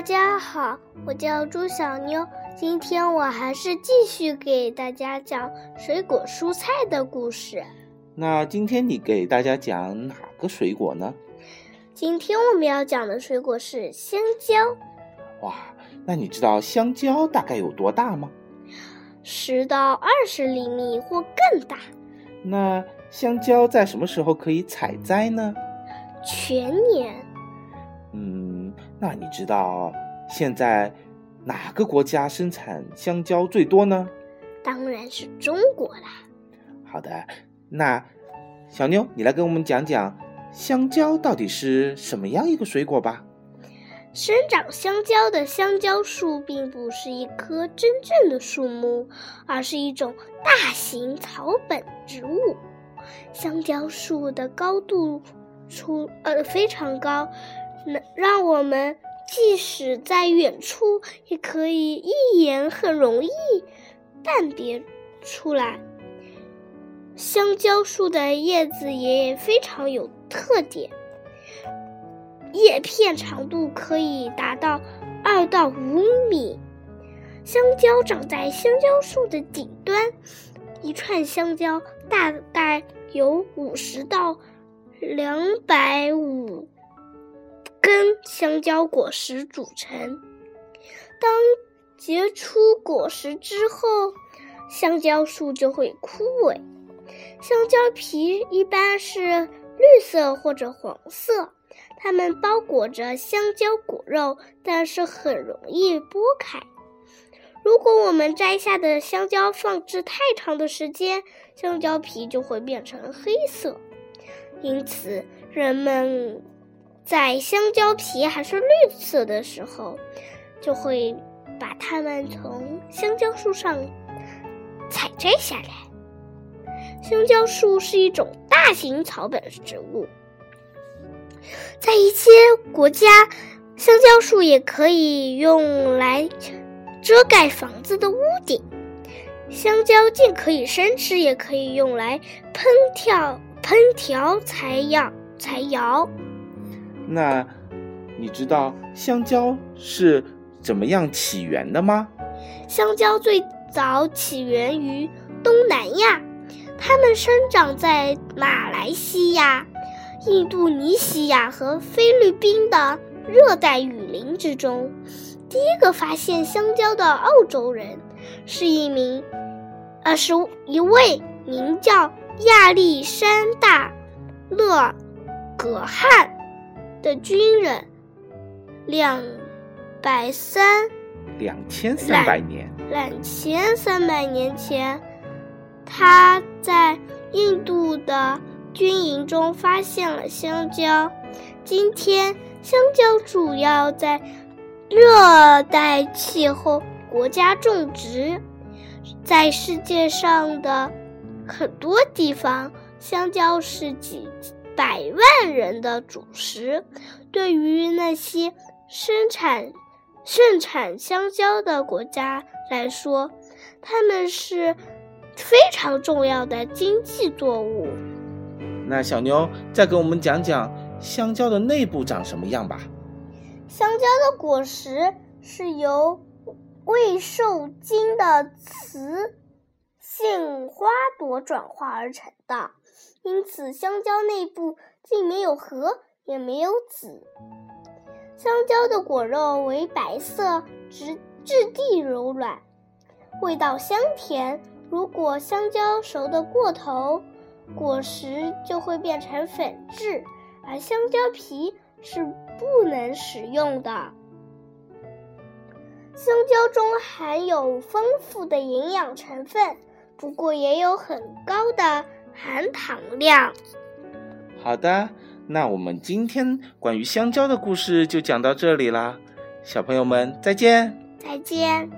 家好，我叫朱小妞。今天我还是继续给大家讲水果蔬菜的故事。那今天你给大家讲哪个水果呢？今天我们要讲的水果是香蕉。哇，那你知道香蕉大概有多大吗？十到二十厘米或更大。那香蕉在什么时候可以采摘呢？全年。嗯，那你知道现在哪个国家生产香蕉最多呢？当然是中国啦。好的，那小妞，你来跟我们讲讲香蕉到底是什么样一个水果吧。生长香蕉的香蕉树并不是一棵真正的树木，而是一种大型草本植物。香蕉树的高度出呃非常高。能让我们即使在远处，也可以一眼很容易辨别出来。香蕉树的叶子也非常有特点，叶片长度可以达到二到五米。香蕉长在香蕉树的顶端，一串香蕉大概有五十到两百五。根香蕉果实组成。当结出果实之后，香蕉树就会枯萎。香蕉皮一般是绿色或者黄色，它们包裹着香蕉果肉，但是很容易剥开。如果我们摘下的香蕉放置太长的时间，香蕉皮就会变成黑色。因此，人们。在香蕉皮还是绿色的时候，就会把它们从香蕉树上采摘下来。香蕉树是一种大型草本植物，在一些国家，香蕉树也可以用来遮盖房子的屋顶。香蕉既可以生吃，也可以用来烹调、烹调材料、材肴。那你知道香蕉是怎么样起源的吗？香蕉最早起源于东南亚，它们生长在马来西亚、印度尼西亚和菲律宾的热带雨林之中。第一个发现香蕉的澳洲人是一名，呃，是一位名叫亚历山大·勒葛汉。的军人，两百三，两千三百年，两千三百年前，他在印度的军营中发现了香蕉。今天，香蕉主要在热带气候国家种植，在世界上的很多地方，香蕉是几。百万人的主食，对于那些生产盛产香蕉的国家来说，它们是非常重要的经济作物。那小妞再给我们讲讲香蕉的内部长什么样吧。香蕉的果实是由未受精的雌性花朵转化而成的。因此，香蕉内部既没有核，也没有籽。香蕉的果肉为白色，质质地柔软，味道香甜。如果香蕉熟得过头，果实就会变成粉质，而香蕉皮是不能食用的。香蕉中含有丰富的营养成分，不过也有很高的。含糖量。好的，那我们今天关于香蕉的故事就讲到这里啦，小朋友们再见。再见。